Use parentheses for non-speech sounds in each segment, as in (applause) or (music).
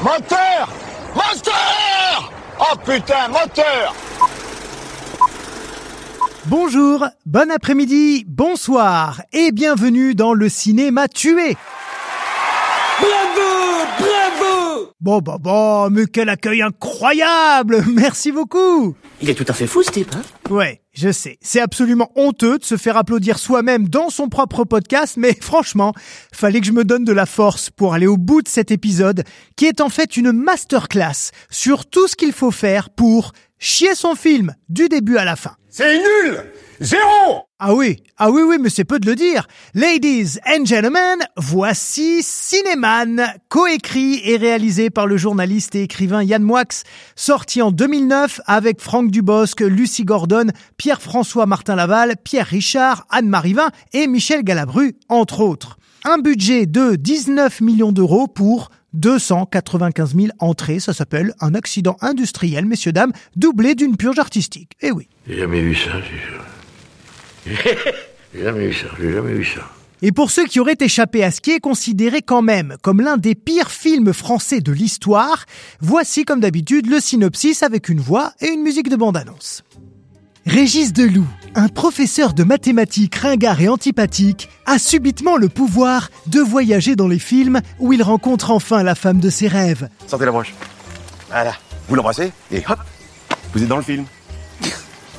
Moteur! Moteur! Oh putain, moteur! Bonjour, bon après-midi, bonsoir et bienvenue dans le cinéma tué. Bravo Bravo Bon, bon, bon, mais quel accueil incroyable! (laughs) Merci beaucoup! Il est tout à fait fou, ce type, hein? Ouais, je sais, c'est absolument honteux de se faire applaudir soi-même dans son propre podcast, mais (laughs) franchement, fallait que je me donne de la force pour aller au bout de cet épisode, qui est en fait une masterclass sur tout ce qu'il faut faire pour chier son film du début à la fin. C'est nul Zéro Ah oui, ah oui, oui, mais c'est peu de le dire. Ladies and gentlemen, voici Cinéman, coécrit et réalisé par le journaliste et écrivain Yann Moix, sorti en 2009 avec Franck Dubosc, Lucie Gordon, Pierre-François Martin Laval, Pierre Richard, Anne-Marie Vin et Michel Galabru, entre autres. Un budget de 19 millions d'euros pour 295 000 entrées, ça s'appelle un accident industriel, messieurs, dames, doublé d'une purge artistique. Eh oui. J'ai jamais vu ça, j'ai J'ai jamais vu ça, j'ai jamais vu ça. Et pour ceux qui auraient échappé à ce qui est considéré quand même comme l'un des pires films français de l'histoire, voici comme d'habitude le synopsis avec une voix et une musique de bande-annonce. Régis Deloup, un professeur de mathématiques ringard et antipathique, a subitement le pouvoir de voyager dans les films où il rencontre enfin la femme de ses rêves. Sortez la broche. Voilà. Vous l'embrassez et hop, vous êtes dans le film.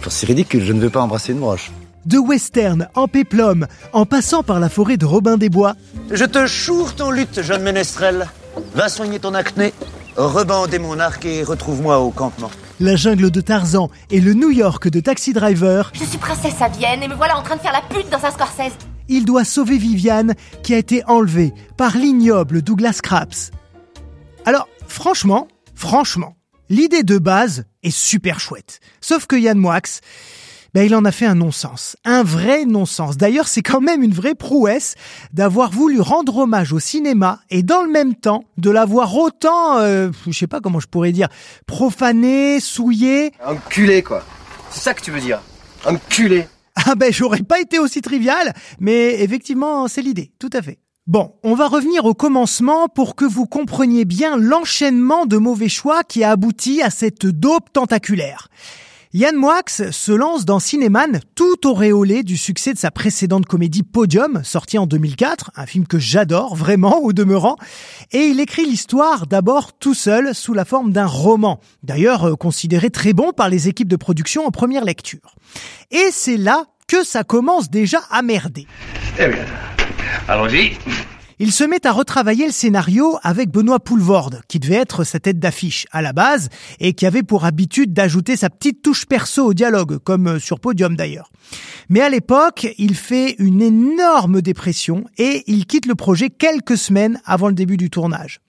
C'est ridicule, je ne veux pas embrasser une broche. De western en péplum, en passant par la forêt de Robin des Bois, Je te choure ton lutte, jeune ménestrel. Va soigner ton acné, rebandez mon arc et retrouve-moi au campement. la jungle de Tarzan et le New York de Taxi Driver, Je suis princesse à Vienne et me voilà en train de faire la pute dans un Scorsese. il doit sauver Viviane qui a été enlevée par l'ignoble Douglas Craps. Alors, franchement, franchement, l'idée de base est super chouette. Sauf que Yann Moix, ben, il en a fait un non-sens. Un vrai non-sens. D'ailleurs, c'est quand même une vraie prouesse d'avoir voulu rendre hommage au cinéma et dans le même temps de l'avoir autant, euh, je sais pas comment je pourrais dire, profané, souillé. Enculé, quoi. C'est ça que tu veux dire. Enculé. Ah ben j'aurais pas été aussi trivial, mais effectivement c'est l'idée, tout à fait. Bon, on va revenir au commencement pour que vous compreniez bien l'enchaînement de mauvais choix qui a abouti à cette dope tentaculaire. Yann Moix se lance dans Cinéman tout auréolé du succès de sa précédente comédie Podium, sortie en 2004, un film que j'adore vraiment au demeurant, et il écrit l'histoire d'abord tout seul sous la forme d'un roman, d'ailleurs euh, considéré très bon par les équipes de production en première lecture. Et c'est là que ça commence déjà à merder. Eh allons-y. Il se met à retravailler le scénario avec Benoît Poulvorde, qui devait être sa tête d'affiche à la base et qui avait pour habitude d'ajouter sa petite touche perso au dialogue, comme sur Podium d'ailleurs. Mais à l'époque, il fait une énorme dépression et il quitte le projet quelques semaines avant le début du tournage.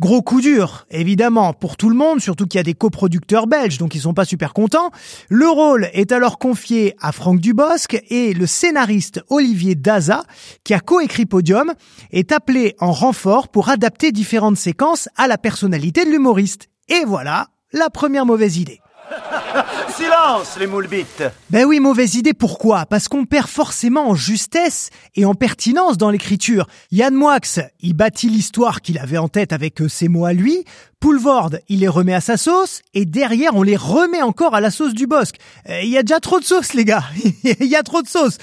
Gros coup dur, évidemment, pour tout le monde, surtout qu'il y a des coproducteurs belges, donc ils sont pas super contents. Le rôle est alors confié à Franck Dubosc et le scénariste Olivier Daza, qui a coécrit Podium, est appelé en renfort pour adapter différentes séquences à la personnalité de l'humoriste. Et voilà, la première mauvaise idée. Silence, Ben oui, mauvaise idée, pourquoi? Parce qu'on perd forcément en justesse et en pertinence dans l'écriture. Yann Moix, il bâtit l'histoire qu'il avait en tête avec euh, ses mots à lui, Poulvorde, il les remet à sa sauce, et derrière, on les remet encore à la sauce du Bosque. Euh, Il y a déjà trop de sauce, les gars. (laughs) Il y a trop de sauce.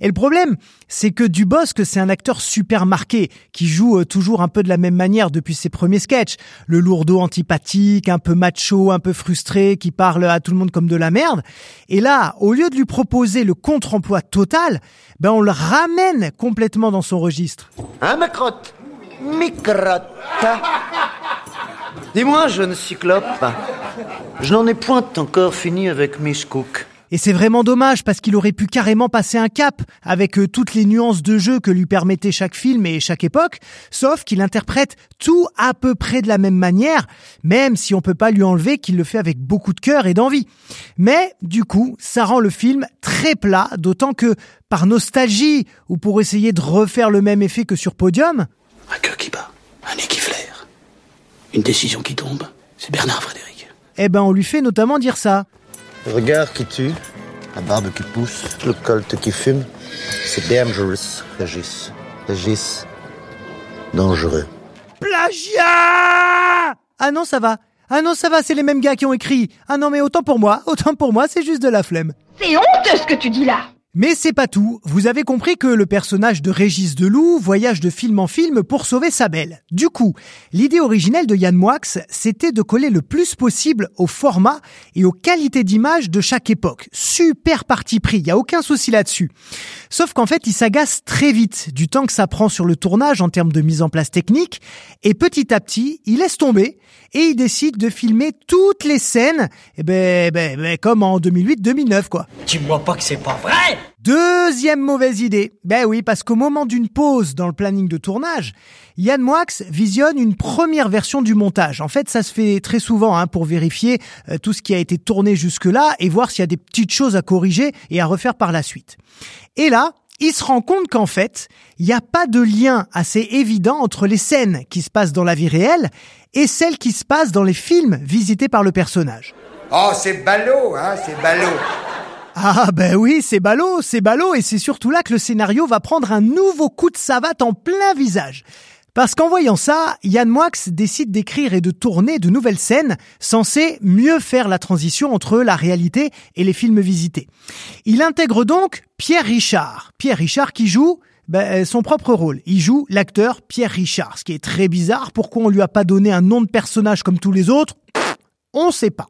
Et le problème, c'est que Dubosc, c'est un acteur super marqué, qui joue euh, toujours un peu de la même manière depuis ses premiers sketchs. Le lourdeau antipathique, un peu macho, un peu frustré, qui parle à tout le monde comme de la merde. Et là, au lieu de lui proposer le contre-emploi total, ben on le ramène complètement dans son registre. Hein, ma crotte Dis-moi, jeune cyclope, je n'en ai point encore fini avec Miss Cook. Et c'est vraiment dommage parce qu'il aurait pu carrément passer un cap avec euh, toutes les nuances de jeu que lui permettait chaque film et chaque époque, sauf qu'il interprète tout à peu près de la même manière, même si on peut pas lui enlever qu'il le fait avec beaucoup de cœur et d'envie. Mais du coup, ça rend le film très plat, d'autant que par nostalgie ou pour essayer de refaire le même effet que sur Podium, un queue qui bat, un nez qui flaire, une décision qui tombe, c'est Bernard Frédéric. Eh ben on lui fait notamment dire ça. Regard qui tue, la barbe qui pousse, le colt qui fume. C'est dangerous, Régis. Régis, dangereux. Plagiat Ah non, ça va. Ah non, ça va, c'est les mêmes gars qui ont écrit. Ah non, mais autant pour moi, autant pour moi, c'est juste de la flemme. C'est honteux ce que tu dis là mais c'est pas tout. Vous avez compris que le personnage de Régis Deloup voyage de film en film pour sauver sa belle. Du coup, l'idée originelle de Yann Moix, c'était de coller le plus possible au format et aux qualités d'image de chaque époque. Super parti pris, y a aucun souci là-dessus. Sauf qu'en fait, il s'agace très vite du temps que ça prend sur le tournage en termes de mise en place technique et petit à petit, il laisse tomber et il décide de filmer toutes les scènes, eh ben, ben, ben comme en 2008-2009 quoi. Dis-moi pas que c'est pas vrai Deuxième mauvaise idée. Ben oui, parce qu'au moment d'une pause dans le planning de tournage, Yann Moix visionne une première version du montage. En fait, ça se fait très souvent hein, pour vérifier euh, tout ce qui a été tourné jusque-là et voir s'il y a des petites choses à corriger et à refaire par la suite. Et là, il se rend compte qu'en fait, il n'y a pas de lien assez évident entre les scènes qui se passent dans la vie réelle et celles qui se passent dans les films visités par le personnage. Oh, c'est ballot, hein, c'est ballot. Ah ben oui, c'est ballot, c'est ballot, et c'est surtout là que le scénario va prendre un nouveau coup de savate en plein visage. Parce qu'en voyant ça, Yann Moix décide d'écrire et de tourner de nouvelles scènes censées mieux faire la transition entre la réalité et les films visités. Il intègre donc Pierre Richard. Pierre Richard qui joue ben, son propre rôle. Il joue l'acteur Pierre Richard, ce qui est très bizarre. Pourquoi on lui a pas donné un nom de personnage comme tous les autres On sait pas.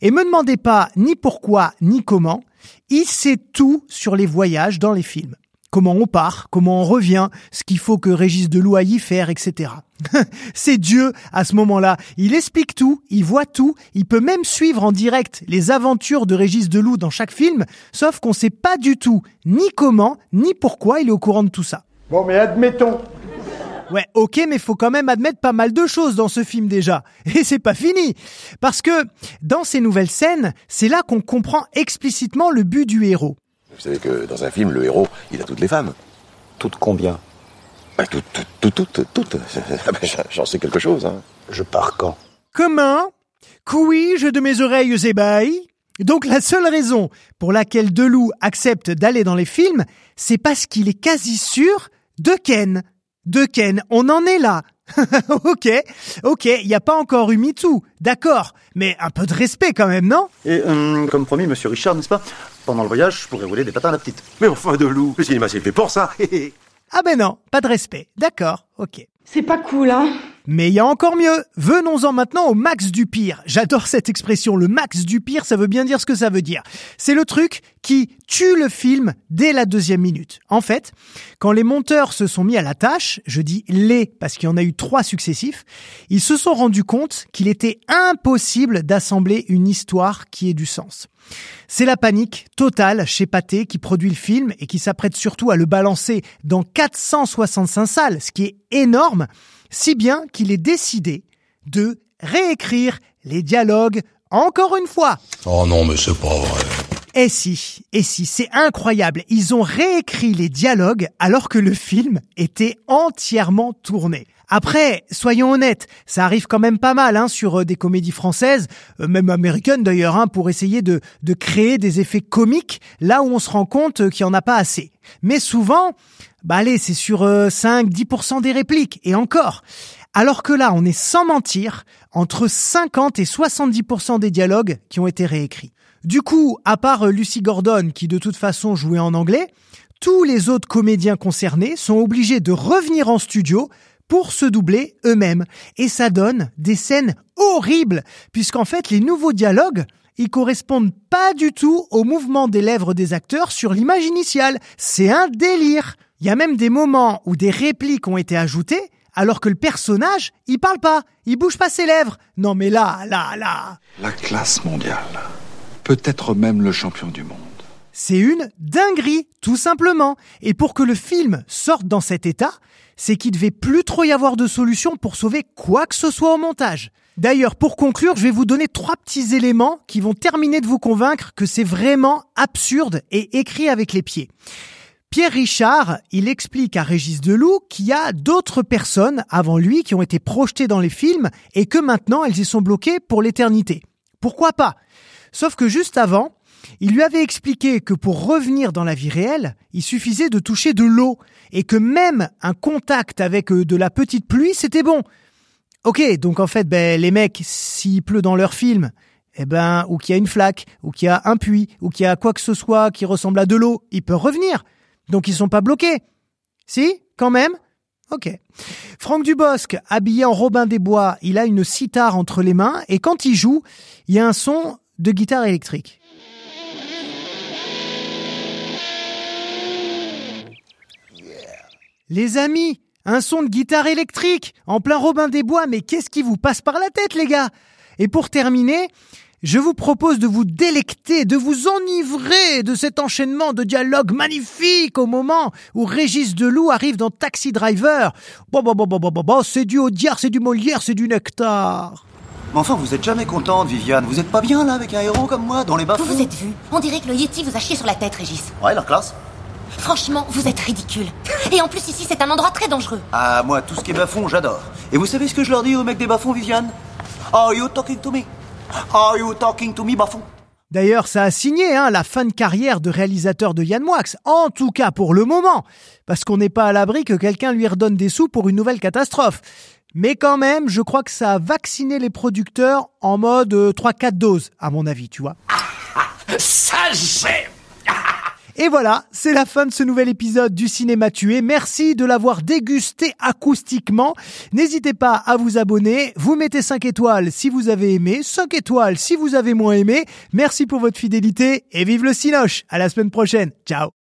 Et me demandez pas ni pourquoi ni comment. Il sait tout sur les voyages dans les films. Comment on part, comment on revient, ce qu'il faut que Régis Deloup aille y faire, etc. (laughs) C'est Dieu à ce moment-là. Il explique tout, il voit tout, il peut même suivre en direct les aventures de Régis Deloup dans chaque film, sauf qu'on sait pas du tout ni comment, ni pourquoi il est au courant de tout ça. Bon, mais admettons, Ouais, ok, mais faut quand même admettre pas mal de choses dans ce film déjà. (laughs) Et c'est pas fini. Parce que, dans ces nouvelles scènes, c'est là qu'on comprend explicitement le but du héros. Vous savez que dans un film, le héros, il a toutes les femmes. Toutes combien? Bah, toutes, toutes, toutes, toutes, toutes. Ah ben, J'en sais quelque chose, hein. Je pars quand? Comment? Couis-je de mes oreilles ébahies donc la seule raison pour laquelle Deloup accepte d'aller dans les films, c'est parce qu'il est quasi sûr de Ken de Ken. On en est là. (laughs) ok, ok, il n'y a pas encore eu MeToo, d'accord, mais un peu de respect quand même, non? Et euh, comme promis, monsieur Richard, n'est-ce pas? Pendant le voyage, je pourrais rouler des patins à la petite. Mais enfin, de loup, le cinéma c'est fait pour ça. (laughs) ah ben non, pas de respect, d'accord, ok. C'est pas cool, hein mais il y a encore mieux. Venons-en maintenant au max du pire. J'adore cette expression. Le max du pire, ça veut bien dire ce que ça veut dire. C'est le truc qui tue le film dès la deuxième minute. En fait, quand les monteurs se sont mis à la tâche, je dis les parce qu'il y en a eu trois successifs, ils se sont rendus compte qu'il était impossible d'assembler une histoire qui ait du sens. C'est la panique totale chez Pathé qui produit le film et qui s'apprête surtout à le balancer dans 465 salles, ce qui est énorme si bien qu'il est décidé de réécrire les dialogues encore une fois. Oh non, mais c'est pas vrai. Et si, et si, c'est incroyable. Ils ont réécrit les dialogues alors que le film était entièrement tourné. Après, soyons honnêtes, ça arrive quand même pas mal hein, sur euh, des comédies françaises, euh, même américaines d'ailleurs, hein, pour essayer de, de créer des effets comiques là où on se rend compte qu'il n'y en a pas assez. Mais souvent, bah allez, c'est sur 5-10% euh, des répliques, et encore. Alors que là, on est sans mentir, entre 50 et 70% des dialogues qui ont été réécrits. Du coup, à part euh, Lucy Gordon, qui de toute façon jouait en anglais, tous les autres comédiens concernés sont obligés de revenir en studio pour se doubler eux-mêmes. Et ça donne des scènes horribles, puisqu'en fait, les nouveaux dialogues, ils correspondent pas du tout au mouvement des lèvres des acteurs sur l'image initiale. C'est un délire. Il y a même des moments où des répliques ont été ajoutées alors que le personnage, il parle pas, il bouge pas ses lèvres. Non mais là, là, là. La classe mondiale. Peut-être même le champion du monde. C'est une dinguerie, tout simplement. Et pour que le film sorte dans cet état, c'est qu'il devait plus trop y avoir de solution pour sauver quoi que ce soit au montage. D'ailleurs, pour conclure, je vais vous donner trois petits éléments qui vont terminer de vous convaincre que c'est vraiment absurde et écrit avec les pieds. Pierre Richard, il explique à Régis Deloup qu'il y a d'autres personnes avant lui qui ont été projetées dans les films et que maintenant elles y sont bloquées pour l'éternité. Pourquoi pas? Sauf que juste avant, il lui avait expliqué que pour revenir dans la vie réelle, il suffisait de toucher de l'eau et que même un contact avec euh, de la petite pluie, c'était bon. Ok, donc en fait, ben, les mecs, s'il pleut dans leur film, eh ben, ou qu'il y a une flaque, ou qu'il y a un puits, ou qu'il y a quoi que ce soit qui ressemble à de l'eau, ils peuvent revenir. Donc ils sont pas bloqués. Si? Quand même? Ok. Franck Dubosc, habillé en Robin des Bois, il a une cithare entre les mains et quand il joue, il y a un son de guitare électrique. Les amis, un son de guitare électrique en plein Robin des Bois, mais qu'est-ce qui vous passe par la tête les gars? Et pour terminer, je vous propose de vous délecter, de vous enivrer de cet enchaînement de dialogues magnifiques au moment où Régis Deloup arrive dans Taxi Driver. Bon, bon, bon, bon, bon, bon, bon c'est du Audiard, c'est du Molière, c'est du Nectar. Mais enfin, vous êtes jamais contente, Viviane. Vous êtes pas bien là avec un héros comme moi dans les bas Vous vous êtes vu On dirait que le Yeti vous a chié sur la tête, Régis. Ouais, la classe. Franchement, vous êtes ridicule. Et en plus, ici, c'est un endroit très dangereux. Ah, moi, tout ce qui est bas j'adore. Et vous savez ce que je leur dis aux mecs des bas Viviane? Are you talking to me? Are you talking to me, Bafon D'ailleurs, ça a signé hein, la fin de carrière de réalisateur de Yann Moix, en tout cas pour le moment, parce qu'on n'est pas à l'abri que quelqu'un lui redonne des sous pour une nouvelle catastrophe. Mais quand même, je crois que ça a vacciné les producteurs en mode 3-4 euh, doses, à mon avis, tu vois. ça j'aime et voilà, c'est la fin de ce nouvel épisode du Cinéma Tué. Merci de l'avoir dégusté acoustiquement. N'hésitez pas à vous abonner. Vous mettez 5 étoiles si vous avez aimé, 5 étoiles si vous avez moins aimé. Merci pour votre fidélité et vive le Cinoche. À la semaine prochaine. Ciao.